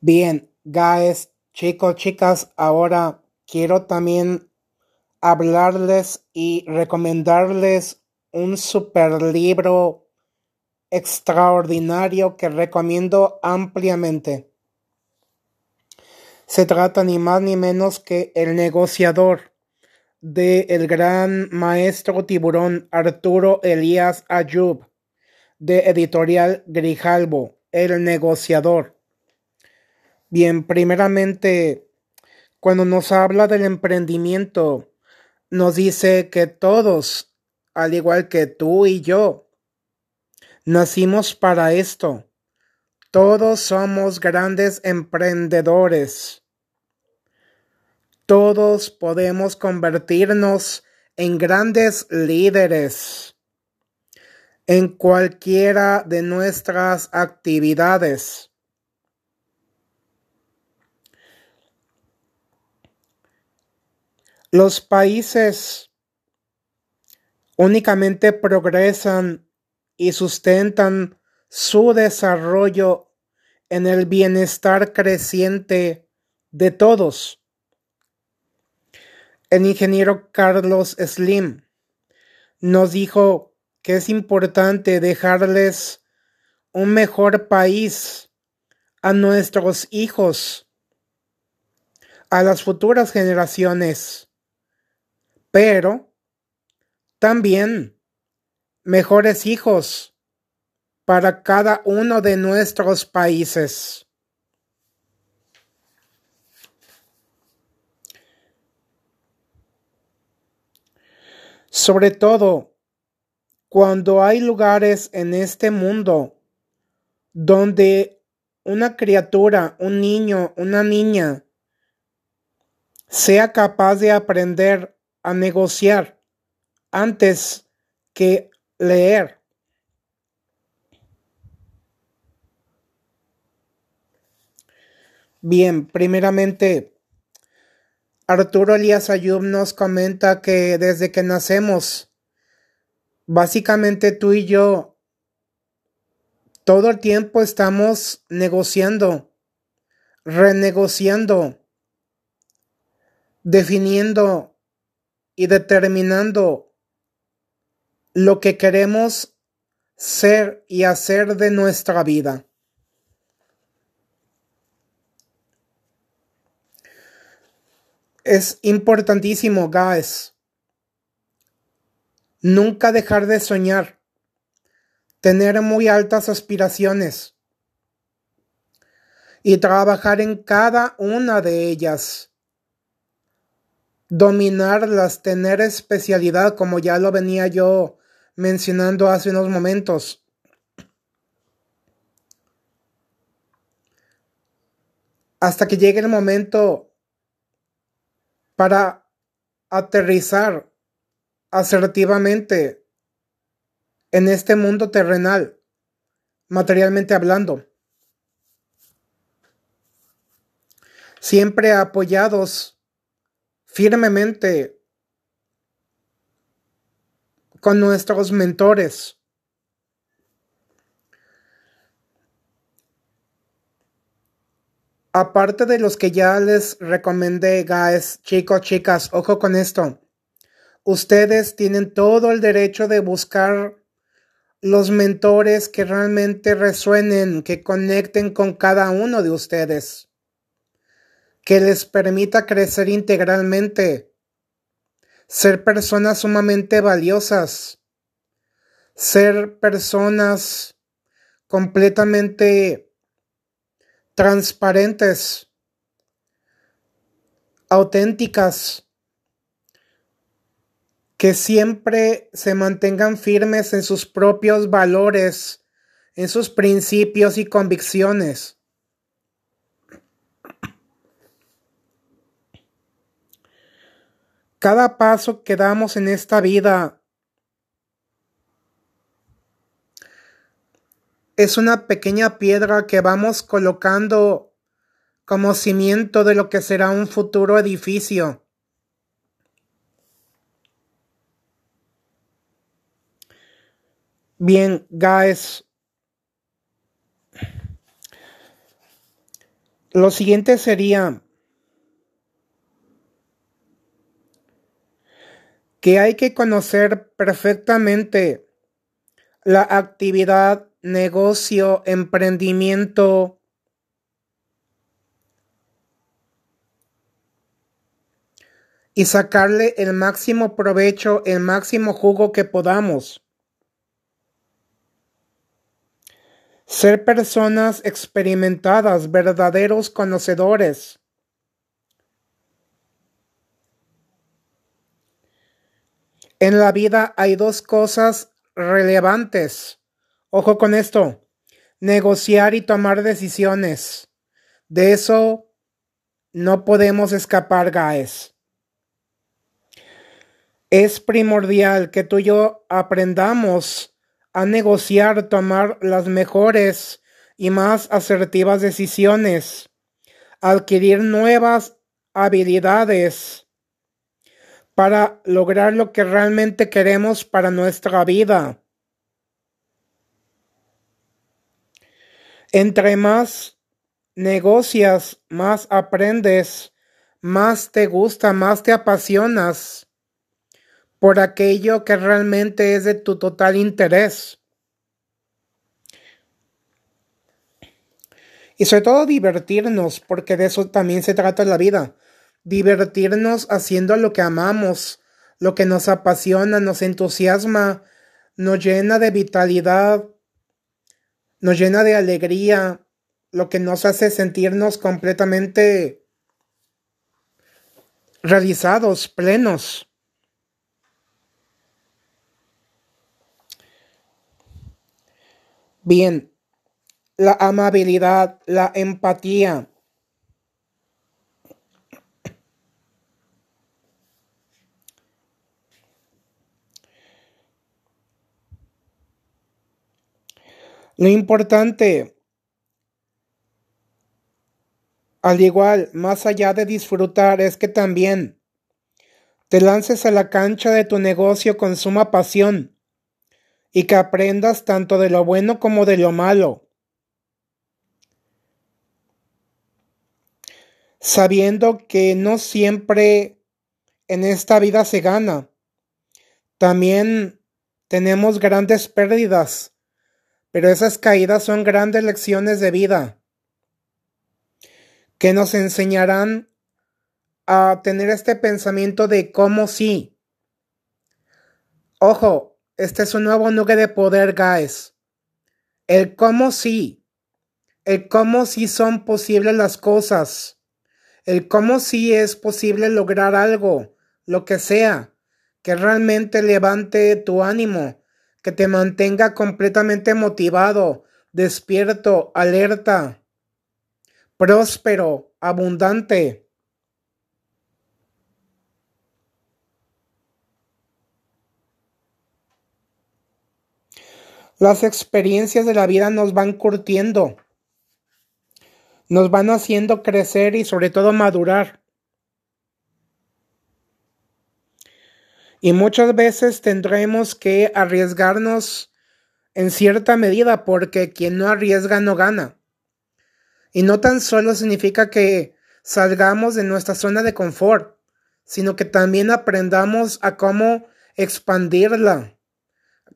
Bien, guys, chicos, chicas, ahora quiero también hablarles y recomendarles un super libro extraordinario que recomiendo ampliamente. Se trata ni más ni menos que El negociador de el gran maestro tiburón Arturo Elías Ayub de editorial Grijalbo, El negociador. Bien, primeramente, cuando nos habla del emprendimiento, nos dice que todos, al igual que tú y yo, nacimos para esto. Todos somos grandes emprendedores. Todos podemos convertirnos en grandes líderes en cualquiera de nuestras actividades. Los países únicamente progresan y sustentan su desarrollo en el bienestar creciente de todos. El ingeniero Carlos Slim nos dijo que es importante dejarles un mejor país a nuestros hijos, a las futuras generaciones pero también mejores hijos para cada uno de nuestros países. Sobre todo cuando hay lugares en este mundo donde una criatura, un niño, una niña, sea capaz de aprender a negociar antes que leer. Bien, primeramente, Arturo Elías Ayub nos comenta que desde que nacemos, básicamente tú y yo, todo el tiempo estamos negociando, renegociando, definiendo y determinando lo que queremos ser y hacer de nuestra vida. Es importantísimo, guys, nunca dejar de soñar, tener muy altas aspiraciones y trabajar en cada una de ellas dominarlas, tener especialidad, como ya lo venía yo mencionando hace unos momentos. Hasta que llegue el momento para aterrizar asertivamente en este mundo terrenal, materialmente hablando. Siempre apoyados firmemente con nuestros mentores. Aparte de los que ya les recomendé, guys, chicos, chicas, ojo con esto. Ustedes tienen todo el derecho de buscar los mentores que realmente resuenen, que conecten con cada uno de ustedes que les permita crecer integralmente, ser personas sumamente valiosas, ser personas completamente transparentes, auténticas, que siempre se mantengan firmes en sus propios valores, en sus principios y convicciones. Cada paso que damos en esta vida es una pequeña piedra que vamos colocando como cimiento de lo que será un futuro edificio. Bien, guys. Lo siguiente sería que hay que conocer perfectamente la actividad, negocio, emprendimiento, y sacarle el máximo provecho, el máximo jugo que podamos. Ser personas experimentadas, verdaderos conocedores. En la vida hay dos cosas relevantes. Ojo con esto. Negociar y tomar decisiones. De eso no podemos escapar, guys. Es primordial que tú y yo aprendamos a negociar, tomar las mejores y más asertivas decisiones, adquirir nuevas habilidades para lograr lo que realmente queremos para nuestra vida. Entre más negocias, más aprendes, más te gusta, más te apasionas por aquello que realmente es de tu total interés. Y sobre todo divertirnos, porque de eso también se trata la vida. Divertirnos haciendo lo que amamos, lo que nos apasiona, nos entusiasma, nos llena de vitalidad, nos llena de alegría, lo que nos hace sentirnos completamente realizados, plenos. Bien, la amabilidad, la empatía. Lo importante, al igual, más allá de disfrutar, es que también te lances a la cancha de tu negocio con suma pasión y que aprendas tanto de lo bueno como de lo malo. Sabiendo que no siempre en esta vida se gana. También tenemos grandes pérdidas, pero esas caídas son grandes lecciones de vida que nos enseñarán a tener este pensamiento de cómo sí. Ojo, este es un nuevo nube de poder, guys. El cómo sí. El cómo sí son posibles las cosas. El cómo sí es posible lograr algo, lo que sea, que realmente levante tu ánimo, que te mantenga completamente motivado, despierto, alerta, próspero, abundante. Las experiencias de la vida nos van curtiendo, nos van haciendo crecer y sobre todo madurar. Y muchas veces tendremos que arriesgarnos en cierta medida porque quien no arriesga no gana. Y no tan solo significa que salgamos de nuestra zona de confort, sino que también aprendamos a cómo expandirla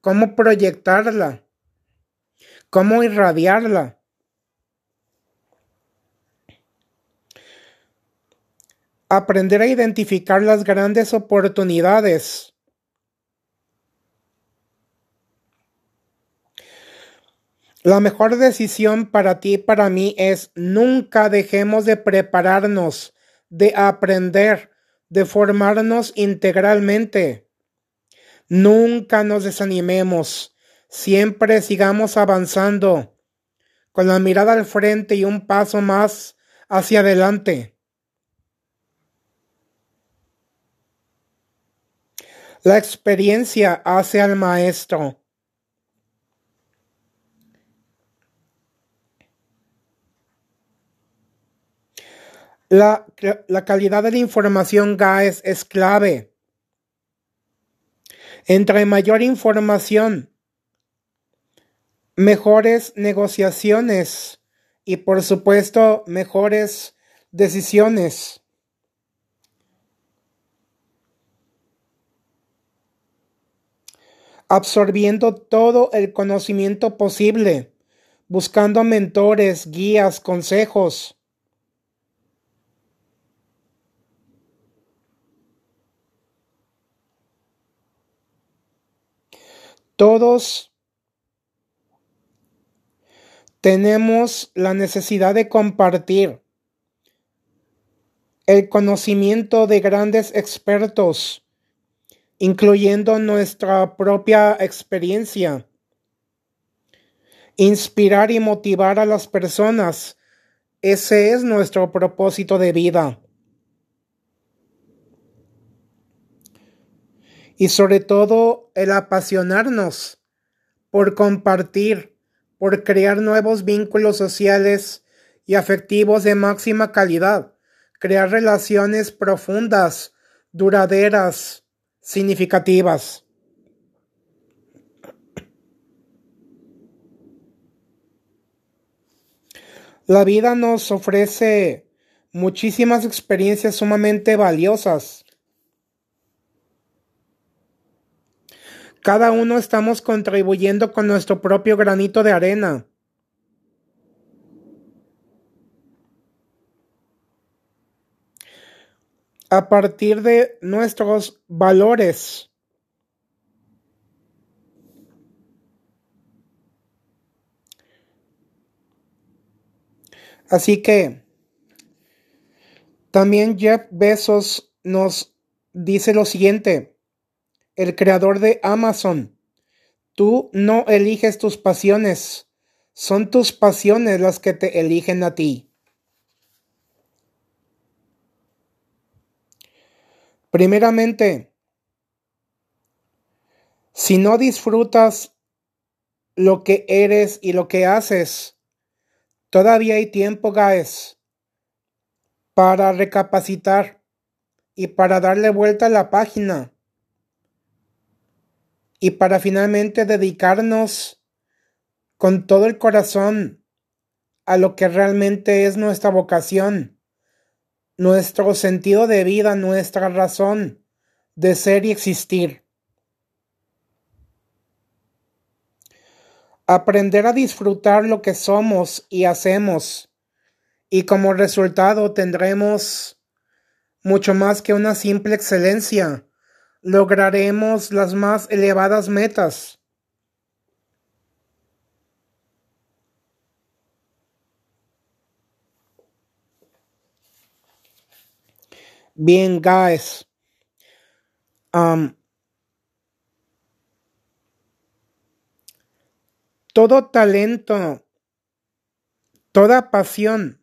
cómo proyectarla, cómo irradiarla. Aprender a identificar las grandes oportunidades. La mejor decisión para ti y para mí es nunca dejemos de prepararnos, de aprender, de formarnos integralmente. Nunca nos desanimemos, siempre sigamos avanzando, con la mirada al frente y un paso más hacia adelante. La experiencia hace al maestro. La, la, calidad de la información GAES es clave. Entre mayor información, mejores negociaciones y por supuesto mejores decisiones. Absorbiendo todo el conocimiento posible, buscando mentores, guías, consejos. Todos tenemos la necesidad de compartir el conocimiento de grandes expertos incluyendo nuestra propia experiencia. Inspirar y motivar a las personas. Ese es nuestro propósito de vida. Y sobre todo el apasionarnos por compartir, por crear nuevos vínculos sociales y afectivos de máxima calidad, crear relaciones profundas, duraderas, significativas. La vida nos ofrece muchísimas experiencias sumamente valiosas. Cada uno estamos contribuyendo con nuestro propio granito de arena. A partir de nuestros valores. Así que también Jeff Bezos nos dice lo siguiente, el creador de Amazon, tú no eliges tus pasiones, son tus pasiones las que te eligen a ti. Primeramente, si no disfrutas lo que eres y lo que haces, todavía hay tiempo, guys, para recapacitar y para darle vuelta a la página. Y para finalmente dedicarnos con todo el corazón a lo que realmente es nuestra vocación nuestro sentido de vida, nuestra razón de ser y existir. Aprender a disfrutar lo que somos y hacemos y como resultado tendremos mucho más que una simple excelencia. Lograremos las más elevadas metas. Bien, guys. Um, todo talento, toda pasión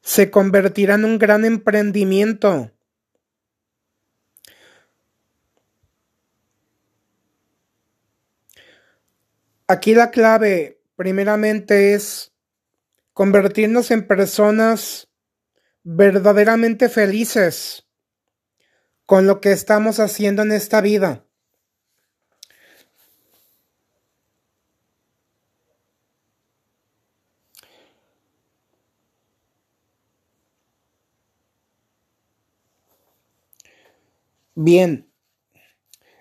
se convertirá en un gran emprendimiento. Aquí la clave primeramente es convertirnos en personas verdaderamente felices con lo que estamos haciendo en esta vida. Bien,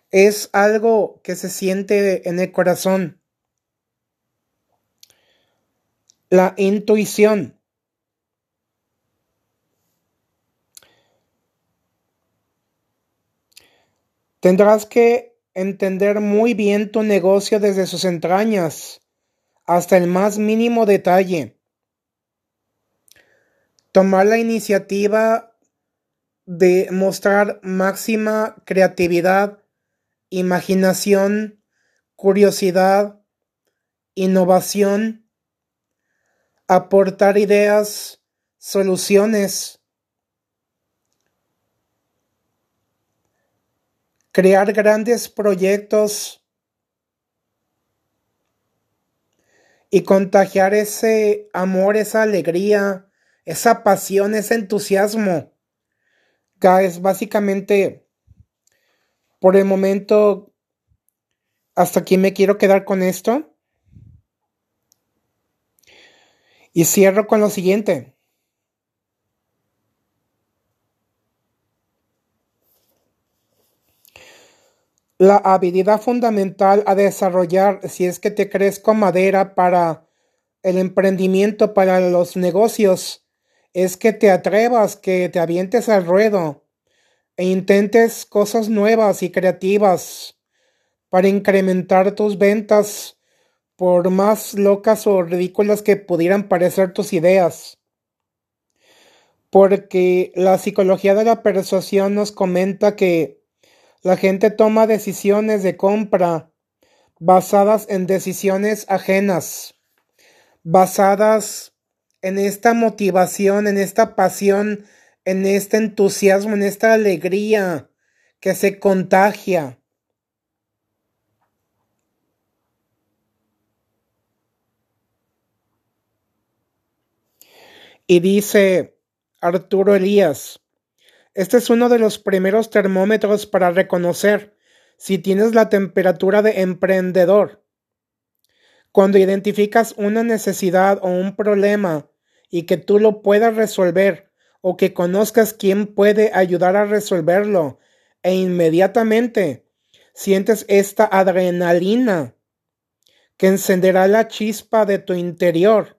es algo que se siente en el corazón. La intuición. Tendrás que entender muy bien tu negocio desde sus entrañas, hasta el más mínimo detalle. Tomar la iniciativa de mostrar máxima creatividad, imaginación, curiosidad, innovación, aportar ideas, soluciones, crear grandes proyectos y contagiar ese amor, esa alegría, esa pasión, ese entusiasmo. es básicamente, por el momento, hasta aquí me quiero quedar con esto. Y cierro con lo siguiente. La habilidad fundamental a desarrollar si es que te crees con madera para el emprendimiento, para los negocios, es que te atrevas, que te avientes al ruedo e intentes cosas nuevas y creativas para incrementar tus ventas por más locas o ridículas que pudieran parecer tus ideas. Porque la psicología de la persuasión nos comenta que la gente toma decisiones de compra basadas en decisiones ajenas, basadas en esta motivación, en esta pasión, en este entusiasmo, en esta alegría que se contagia. Y dice Arturo Elías, este es uno de los primeros termómetros para reconocer si tienes la temperatura de emprendedor. Cuando identificas una necesidad o un problema y que tú lo puedas resolver o que conozcas quién puede ayudar a resolverlo e inmediatamente sientes esta adrenalina que encenderá la chispa de tu interior.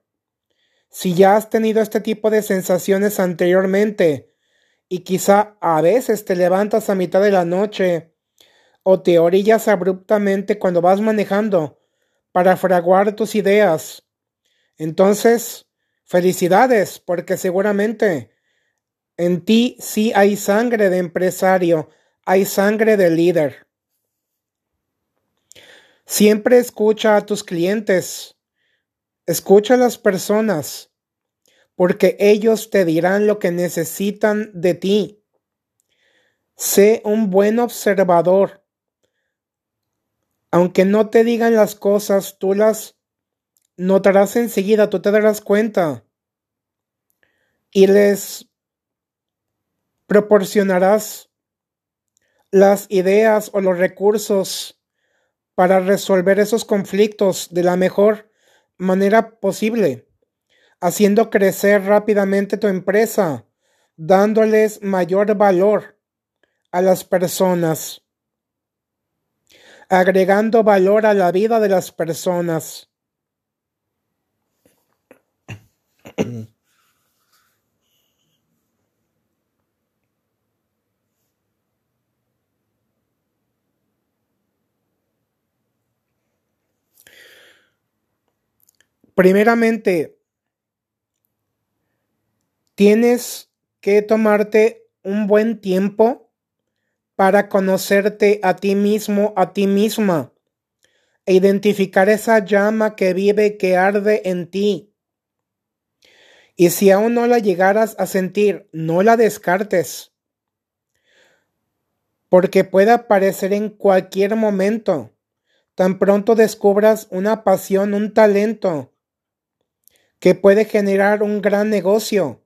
Si ya has tenido este tipo de sensaciones anteriormente, y quizá a veces te levantas a mitad de la noche o te orillas abruptamente cuando vas manejando para fraguar tus ideas. Entonces, felicidades, porque seguramente en ti sí hay sangre de empresario, hay sangre de líder. Siempre escucha a tus clientes, escucha a las personas, porque ellos te dirán lo que necesitan de ti. Sé un buen observador. Aunque no te digan las cosas, tú las notarás enseguida, tú te darás cuenta. Y les proporcionarás las ideas o los recursos para resolver esos conflictos de la mejor manera posible haciendo crecer rápidamente tu empresa, dándoles mayor valor a las personas, agregando valor a la vida de las personas. Primeramente, tienes que tomarte un buen tiempo para conocerte a ti mismo, a ti misma, e identificar esa llama que vive, que arde en ti. Y si aún no la llegaras a sentir, no la descartes, porque puede aparecer en cualquier momento. Tan pronto descubras una pasión, un talento, que puede generar un gran negocio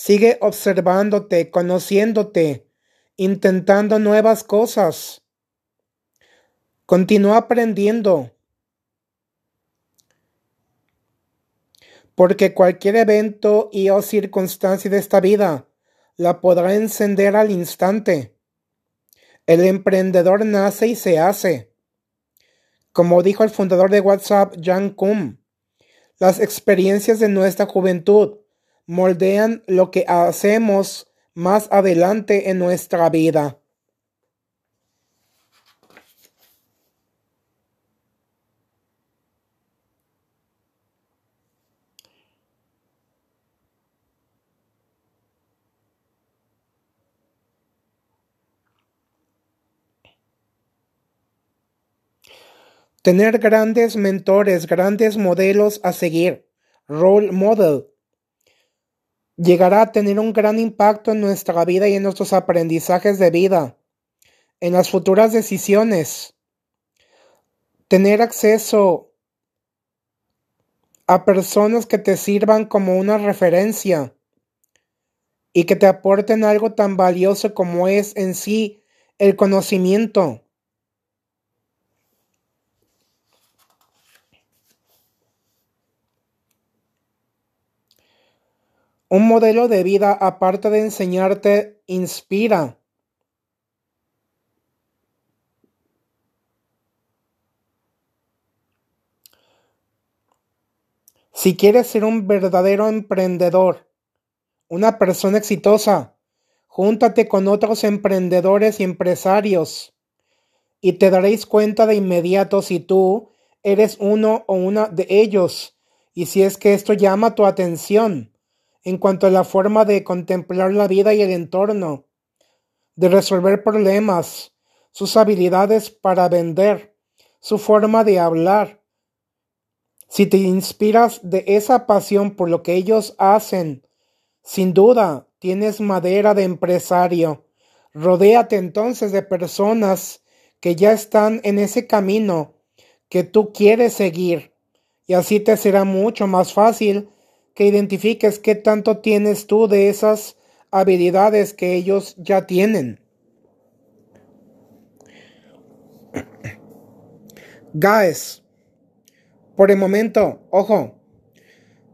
Sigue observándote, conociéndote, intentando nuevas cosas. Continúa aprendiendo. Porque cualquier evento y o circunstancia de esta vida la podrá encender al instante. El emprendedor nace y se hace. Como dijo el fundador de WhatsApp, Jan Kum, las experiencias de nuestra juventud moldean lo que hacemos más adelante en nuestra vida. Tener grandes mentores, grandes modelos a seguir, role model, llegará a tener un gran impacto en nuestra vida y en nuestros aprendizajes de vida, en las futuras decisiones. Tener acceso a personas que te sirvan como una referencia y que te aporten algo tan valioso como es en sí el conocimiento. Un modelo de vida, aparte de enseñarte, inspira. Si quieres ser un verdadero emprendedor, una persona exitosa, júntate con otros emprendedores y empresarios y te daréis cuenta de inmediato si tú eres uno o una de ellos y si es que esto llama tu atención en cuanto a la forma de contemplar la vida y el entorno, de resolver problemas, sus habilidades para vender, su forma de hablar, si te inspiras de esa pasión por lo que ellos hacen, sin duda tienes madera de empresario. Rodéate entonces de personas que ya están en ese camino que tú quieres seguir y así te será mucho más fácil que identifiques qué tanto tienes tú de esas habilidades que ellos ya tienen. Guys, por el momento, ojo,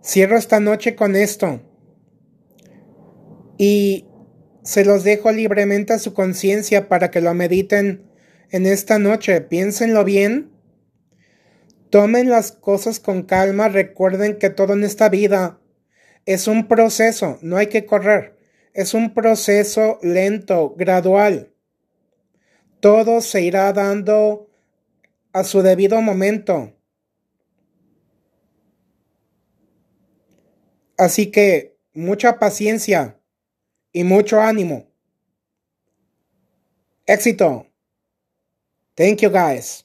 cierro esta noche con esto. Y se los dejo libremente a su conciencia para que lo mediten en esta noche. Piénsenlo bien. Tomen las cosas con calma. Recuerden que todo en esta vida es un proceso. No hay que correr. Es un proceso lento, gradual. Todo se irá dando a su debido momento. Así que mucha paciencia y mucho ánimo. Éxito. Thank you guys.